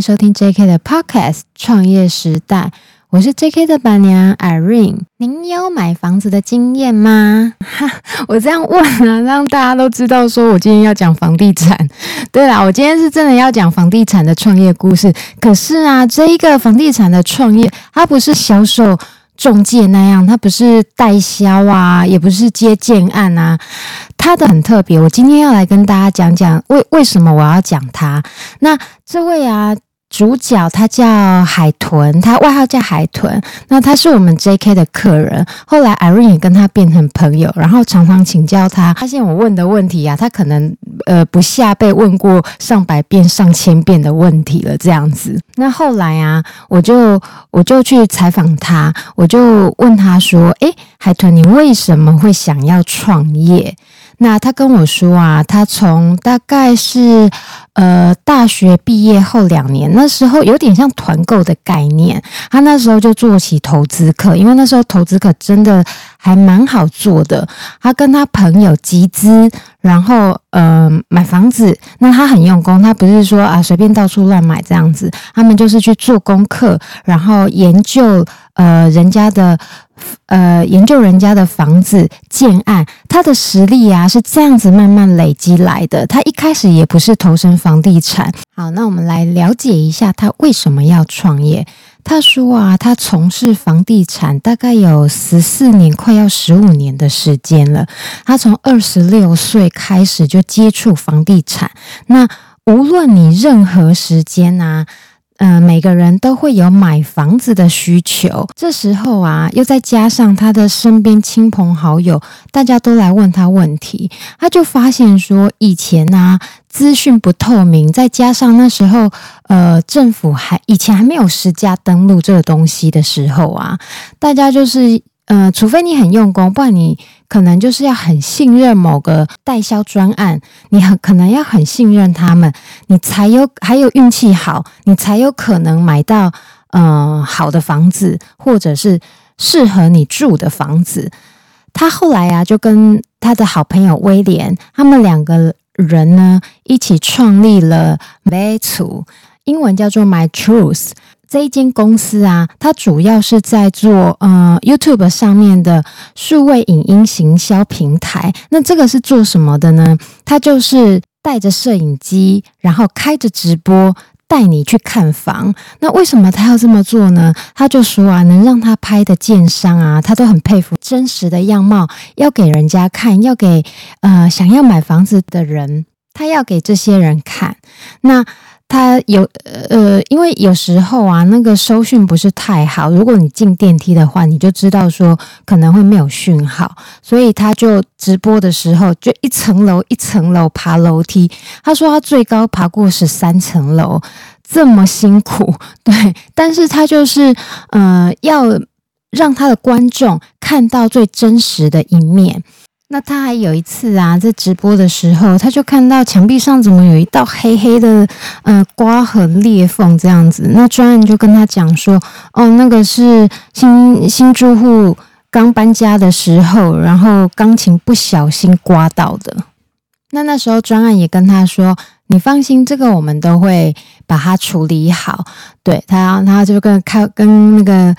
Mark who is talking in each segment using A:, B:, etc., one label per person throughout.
A: 收听 J.K. 的 Podcast《创业时代》，我是 J.K. 的伴娘 Irene。您有买房子的经验吗？我这样问啊，让大家都知道，说我今天要讲房地产。对啦，我今天是真的要讲房地产的创业故事。可是啊，这一个房地产的创业，它不是销售。中介那样，他不是代销啊，也不是接建案啊，他的很特别。我今天要来跟大家讲讲为为什么我要讲他。那这位啊。主角他叫海豚，他外号叫海豚。那他是我们 JK 的客人，后来 Irene 也跟他变成朋友，然后常常请教他。发现我问的问题啊，他可能呃不下被问过上百遍、上千遍的问题了，这样子。那后来啊，我就我就去采访他，我就问他说：“诶，海豚，你为什么会想要创业？”那他跟我说啊，他从大概是呃大学毕业后两年，那时候有点像团购的概念，他那时候就做起投资客，因为那时候投资客真的还蛮好做的。他跟他朋友集资，然后呃买房子，那他很用功，他不是说啊随便到处乱买这样子，他们就是去做功课，然后研究呃人家的。呃，研究人家的房子建案，他的实力啊是这样子慢慢累积来的。他一开始也不是投身房地产。好，那我们来了解一下他为什么要创业。他说啊，他从事房地产大概有十四年，快要十五年的时间了。他从二十六岁开始就接触房地产。那无论你任何时间啊。嗯、每个人都会有买房子的需求。这时候啊，又再加上他的身边亲朋好友，大家都来问他问题，他就发现说，以前啊，资讯不透明，再加上那时候，呃，政府还以前还没有实价登录这个东西的时候啊，大家就是。呃，除非你很用功，不然你可能就是要很信任某个代销专案，你很可能要很信任他们，你才有还有运气好，你才有可能买到呃好的房子，或者是适合你住的房子。他后来啊，就跟他的好朋友威廉，他们两个人呢一起创立了 MyTrue，英文叫做 My Truth。这一间公司啊，它主要是在做呃 YouTube 上面的数位影音行销平台。那这个是做什么的呢？它就是带着摄影机，然后开着直播，带你去看房。那为什么他要这么做呢？他就说啊，能让他拍的建商啊，他都很佩服真实的样貌，要给人家看，要给呃想要买房子的人，他要给这些人看。那他有呃，因为有时候啊，那个收讯不是太好。如果你进电梯的话，你就知道说可能会没有讯号，所以他就直播的时候就一层楼一层楼爬楼梯。他说他最高爬过十三层楼，这么辛苦，对，但是他就是呃，要让他的观众看到最真实的一面。那他还有一次啊，在直播的时候，他就看到墙壁上怎么有一道黑黑的呃刮痕裂缝这样子。那专案就跟他讲说，哦，那个是新新住户刚搬家的时候，然后钢琴不小心刮到的。那那时候专案也跟他说，你放心，这个我们都会把它处理好。对他，他就跟开跟那个。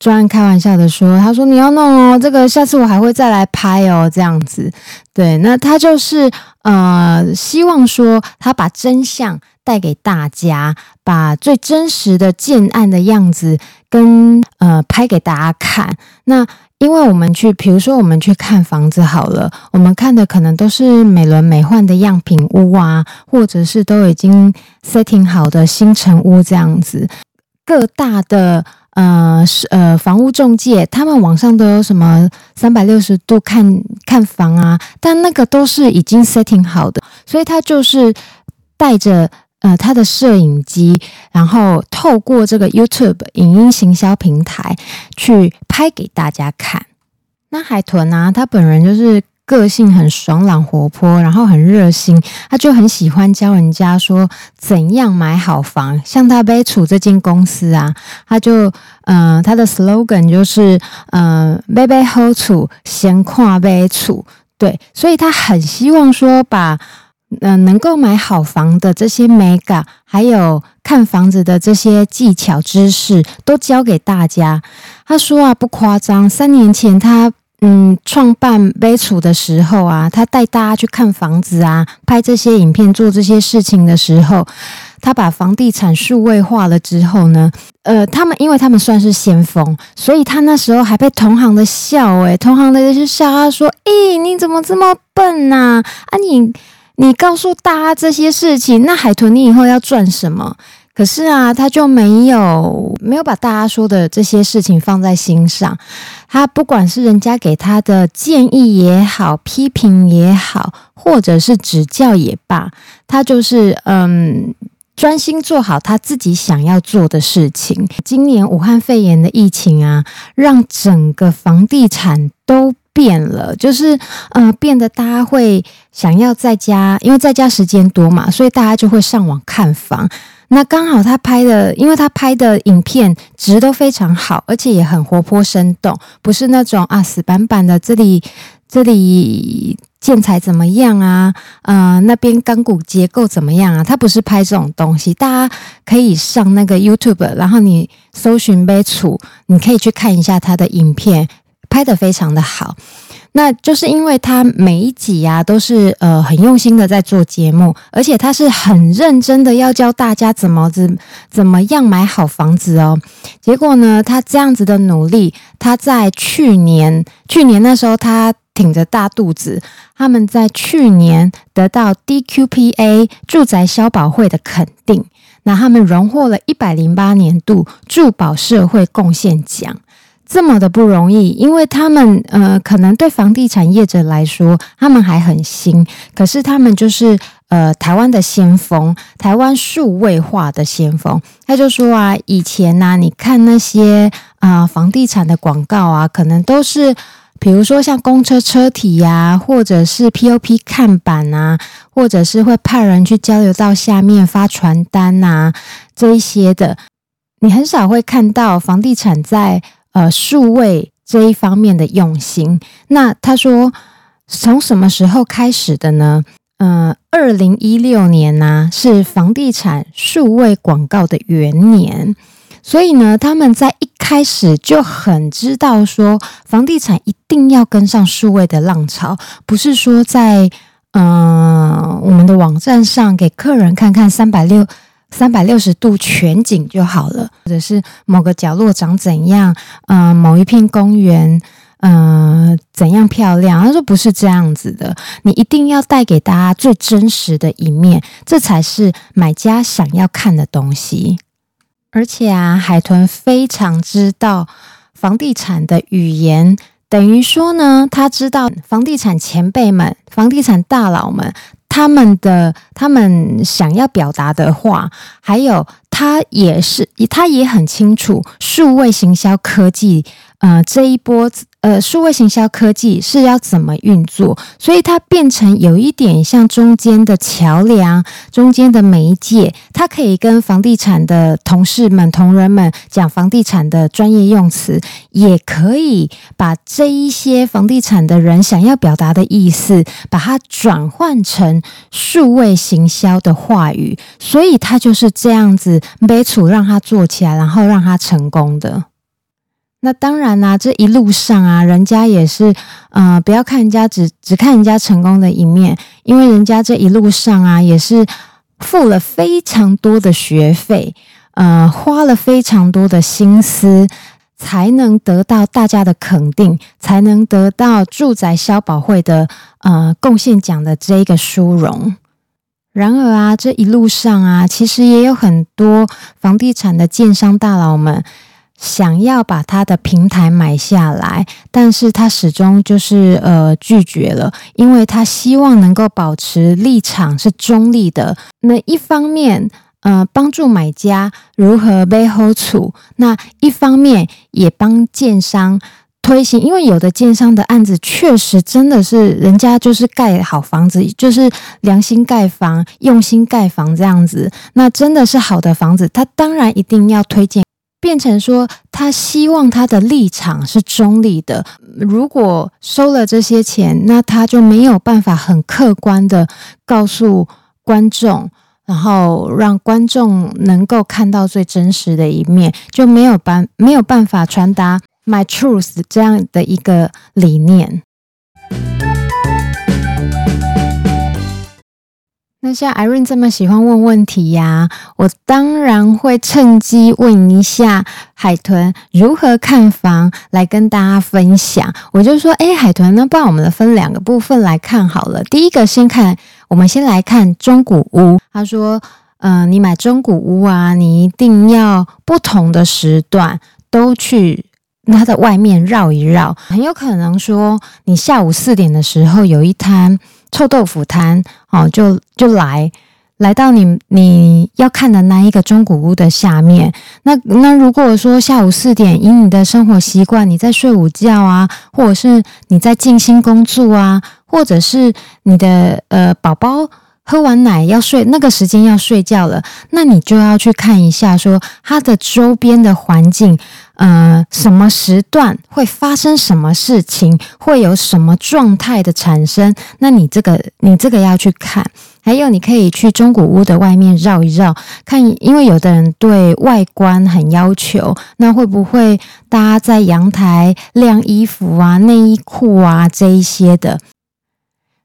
A: 专开玩笑的说：“他说你要弄哦，这个下次我还会再来拍哦，这样子。对，那他就是呃，希望说他把真相带给大家，把最真实的建案的样子跟呃拍给大家看。那因为我们去，比如说我们去看房子好了，我们看的可能都是美轮美奂的样品屋啊，或者是都已经 setting 好的新城屋这样子，各大的。”呃，是呃，房屋中介，他们网上都有什么三百六十度看看房啊，但那个都是已经 setting 好的，所以他就是带着呃他的摄影机，然后透过这个 YouTube 影音行销平台去拍给大家看。那海豚啊，他本人就是。个性很爽朗活泼，然后很热心，他就很喜欢教人家说怎样买好房。像他 MyTrue 这间公司啊，他就呃他的 slogan 就是嗯买买好厝，先看 MyTrue。对，所以他很希望说把呃能够买好房的这些美感还有看房子的这些技巧知识都教给大家。他说啊，不夸张，三年前他嗯创办买厝的时候啊，他带大家去看房子啊，拍这些影片，做这些事情的时候，他把房地产数位化了之后呢，呃，他们因为他们算是先锋，所以他那时候还被同行的笑，诶，同行的就是笑他说，诶，你怎么这么笨呐？啊，你。你告诉大家这些事情，那海豚你以后要赚什么？可是啊，他就没有没有把大家说的这些事情放在心上。他不管是人家给他的建议也好，批评也好，或者是指教也罢，他就是嗯，专心做好他自己想要做的事情。今年武汉肺炎的疫情啊，让整个房地产都。变了，就是呃，变得大家会想要在家，因为在家时间多嘛，所以大家就会上网看房。那刚好他拍的，因为他拍的影片值都非常好，而且也很活泼生动，不是那种啊死板板的。这里这里建材怎么样啊？呃，那边钢骨结构怎么样啊？他不是拍这种东西，大家可以上那个 YouTube，然后你搜寻买厝，你可以去看一下他的影片。拍得非常的好，那就是因为他每一集啊都是呃很用心的在做节目，而且他是很认真的要教大家怎么怎怎么样买好房子哦。结果呢，他这样子的努力，他在去年去年那时候他挺着大肚子，他们在去年得到 DQPA 住宅消保会的肯定，那他们荣获了一百零八年度住保社会贡献奖。这么的不容易，因为他们呃，可能对房地产业者来说，他们还很新，可是他们就是呃，台湾的先锋，台湾数位化的先锋。他就说啊，以前呢、啊，你看那些啊、房地产的广告啊，可能都是比如说像公车车体呀、啊，或者是 POP 看板啊，或者是会派人去交流到下面发传单呐、啊，这一些的，你很少会看到房地产在。呃，数位这一方面的用心，那他说从什么时候开始的呢？呃，二零一六年呢、是房地产数位广告的元年，所以呢，他们在一开始就很知道说，房地产一定要跟上数位的浪潮，不是说在嗯、我们的网站上给客人看看三百六。三百六十度全景就好了，或者是某个角落长怎样，嗯、某一片公园，嗯、怎样漂亮？他说不是这样子的，你一定要带给大家最真实的一面，这才是买家想要看的东西。而且啊，海豚非常知道房地产的语言，等于说呢，他知道房地产前辈们、房地产大佬们。他们的他们想要表达的话，还有他也是，他也很清楚数位行销科技，呃，这一波。呃，数位行销科技是要怎么运作？所以它变成有一点像中间的桥梁，中间的媒介，它可以跟房地产的同事们、同仁们讲房地产的专业用词，也可以把这一些房地产的人想要表达的意思，把它转换成数位行销的话语。所以它就是这样子，买厝让它做起来，然后让它成功的。那当然啦、啊，这一路上啊，人家也是，呃，不要看人家只只看人家成功的一面，因为人家这一路上啊，也是付了非常多的学费，呃，花了非常多的心思，才能得到大家的肯定，才能得到住宅消保会的呃贡献奖的这一个殊荣。然而啊，这一路上啊，其实也有很多房地产的建商大佬们。想要把他的平台买下来，但是他始终就是呃拒绝了，因为他希望能够保持立场是中立的。那一方面，呃，帮助买家如何买好厝，那一方面也帮建商推行，因为有的建商的案子确实真的是人家就是盖好房子，就是良心盖房、用心盖房这样子，那真的是好的房子，他当然一定要推荐。变成说，他希望他的立场是中立的。如果收了这些钱，那他就没有办法很客观的告诉观众，然后让观众能够看到最真实的一面，就没有办没有办法传达 my truth 这样的一个理念。那像 Irene 这么喜欢问问题呀，我当然会趁机问一下海豚如何看房，来跟大家分享。我就说，诶，海豚，那不然我们分两个部分来看好了。第一个先看，我们先来看中古屋。他说，嗯、你买中古屋啊，你一定要不同的时段都去它的外面绕一绕，很有可能说，你下午四点的时候有一摊。臭豆腐摊哦，就就来来到你你要看的那一个中古屋的下面。那那如果说下午四点，以你的生活习惯，你在睡午觉啊，或者是你在静心工作啊，或者是你的呃宝宝喝完奶要睡，那个时间要睡觉了，那你就要去看一下，说它的周边的环境。呃，什么时段会发生什么事情，会有什么状态的产生？那你这个，你这个要去看。还有，你可以去中古屋的外面绕一绕，看，因为有的人对外观很要求，那会不会大家在阳台晾衣服啊、内衣裤啊这一些的？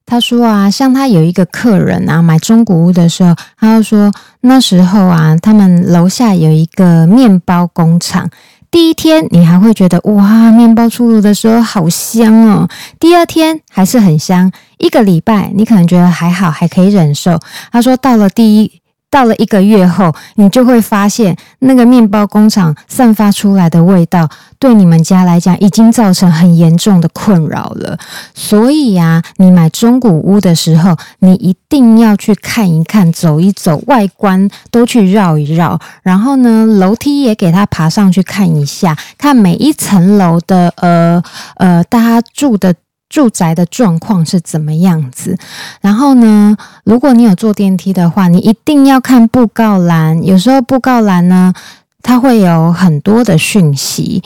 A: 他说啊，像他有一个客人啊，买中古屋的时候，他就说那时候啊，他们楼下有一个面包工厂。第一天你还会觉得哇，面包出炉的时候好香哦。第二天还是很香，一个礼拜你可能觉得还好，还可以忍受。他说到了第一。到了一个月后，你就会发现那个面包工厂散发出来的味道，对你们家来讲已经造成很严重的困扰了。所以呀，你买中古屋的时候，你一定要去看一看、走一走，外观都去绕一绕，然后呢，楼梯也给它爬上去看一下，看每一层楼的呃呃，大家住的。住宅的状况是怎么样子？然后呢，如果你有坐电梯的话，你一定要看布告栏。有时候布告栏呢，它会有很多的讯息，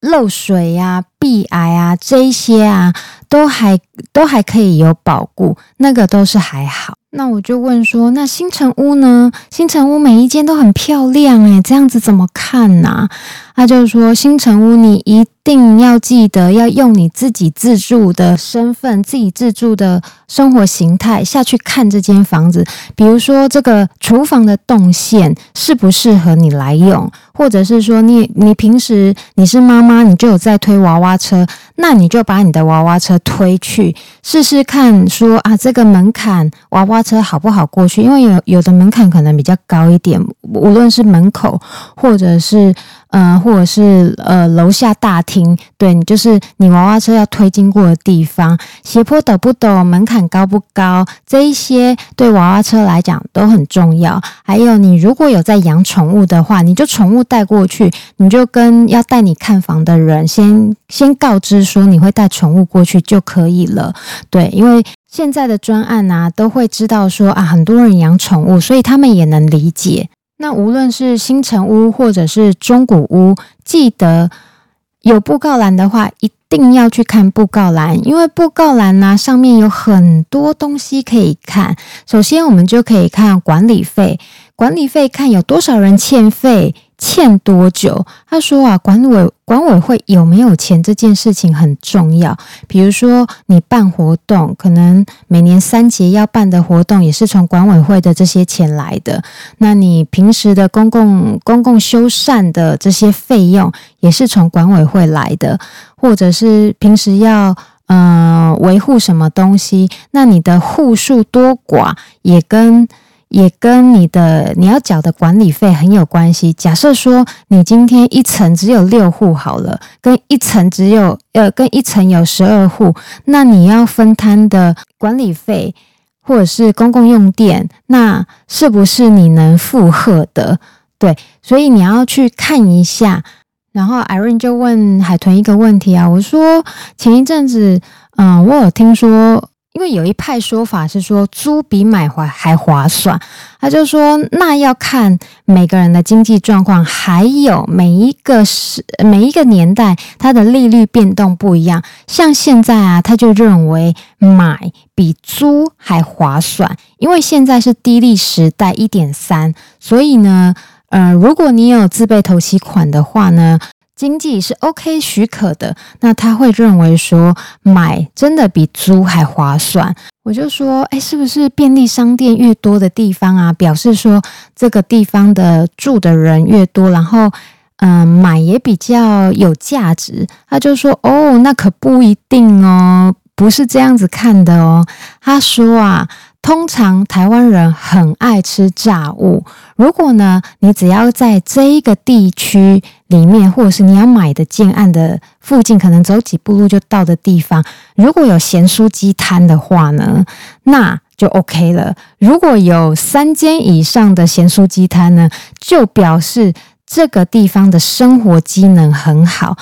A: 漏水呀、壁癌啊这些啊，都还都还可以有保固，那个都是还好。那我就问说，那新城屋呢？新城屋每一间都很漂亮诶，这样子怎么看呢？他就说，新城屋你一定要记得要用你自己自住的身份、自己自住的生活形态下去看这间房子。比如说，这个厨房的动线适不适合你来用，或者是说，你你平时你是妈妈，你就有在推娃娃车，那你就把你的娃娃车推去试试看说，啊，这个门槛娃娃。车好不好过去？因为有有的门槛可能比较高一点，无论是门口或者是呃，或者是呃楼下大厅，对，你就是你娃娃车要推经过的地方，斜坡陡不陡，门槛高不高，这一些对娃娃车来讲都很重要。还有，你如果有在养宠物的话，你就宠物带过去，你就跟要带你看房的人先先告知说你会带宠物过去就可以了。对，因为。现在的专案啊，都会知道说啊，很多人养宠物，所以他们也能理解。那无论是新城屋或者是中古屋，记得有布告栏的话，一定要去看布告栏，因为布告栏呢，上面有很多东西可以看。首先，我们就可以看管理费，管理费看有多少人欠费。欠多久？他说啊，管委管委会有没有钱这件事情很重要。比如说你办活动，可能每年三节要办的活动也是从管委会的这些钱来的。那你平时的公共公共修缮的这些费用也是从管委会来的，或者是平时要呃维护什么东西，那你的户数多寡也跟。也跟你的你要缴的管理费很有关系。假设说你今天一层只有六户好了，跟一层只有呃跟一层有十二户，那你要分摊的管理费或者是公共用电，那是不是你能负荷的？对，所以你要去看一下。然后 Irene 就问海豚一个问题啊，我说前一阵子，嗯、我有听说。因为有一派说法是说租比买还还划算，他就说那要看每个人的经济状况，还有每一个是每一个年代它的利率变动不一样。像现在啊，他就认为买比租还划算，因为现在是低利时代一点三，所以呢，呃，如果你有自备头期款的话呢。经济是 OK 许可的，那他会认为说买真的比租还划算。我就说，哎，是不是便利商店越多的地方啊，表示说这个地方的住的人越多，然后嗯、买也比较有价值。他就说，哦，那可不一定哦，不是这样子看的哦。他说啊。通常台湾人很爱吃炸物。如果呢，你只要在这一个地区里面，或者是你要买的建案的附近，可能走几步路就到的地方，如果有咸酥鸡摊的话呢，那就 OK 了。如果有三间以上的咸酥鸡摊呢，就表示这个地方的生活机能很好。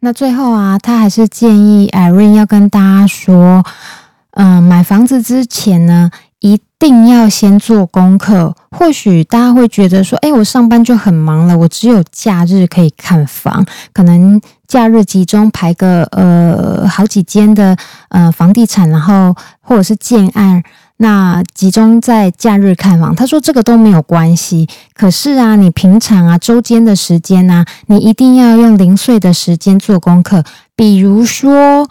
A: 那最后啊，他还是建议 Irene 要跟大家说。嗯，买房子之前呢，一定要先做功课。或许大家会觉得说，诶，我上班就很忙了，我只有假日可以看房，可能假日集中排个呃好几间的呃房地产，然后或者是建案，那集中在假日看房。他说这个都没有关系，可是啊，你平常啊周间的时间啊，你一定要用零碎的时间做功课，比如说。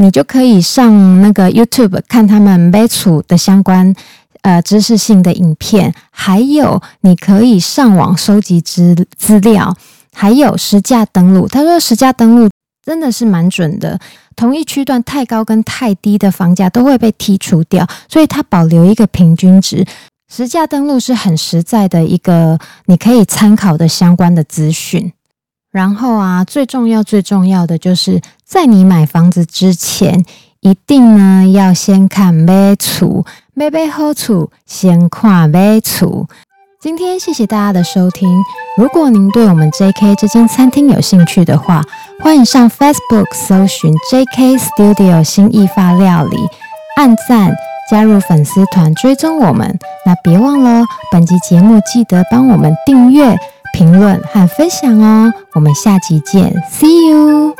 A: 你就可以上那个 YouTube 看他们买厝的相关呃知识性的影片，还有你可以上网收集资资料，还有实价登录。他说实价登录真的是蛮准的，同一区段太高跟太低的房价都会被剔除掉，所以它保留一个平均值。实价登录是很实在的一个你可以参考的相关的资讯。然后啊，最重要最重要的就是在你买房子之前，一定呢要先看买厝，买买好厝，先看买厝。今天谢谢大家的收听。如果您对我们 JK 这间餐厅有兴趣的话，欢迎上 Facebook 搜寻 JK Studio 新义法料理，按赞，加入粉丝团，追踪我们。那别忘了，本集节目记得帮我们订阅。评论和分享哦。我们下期见 see you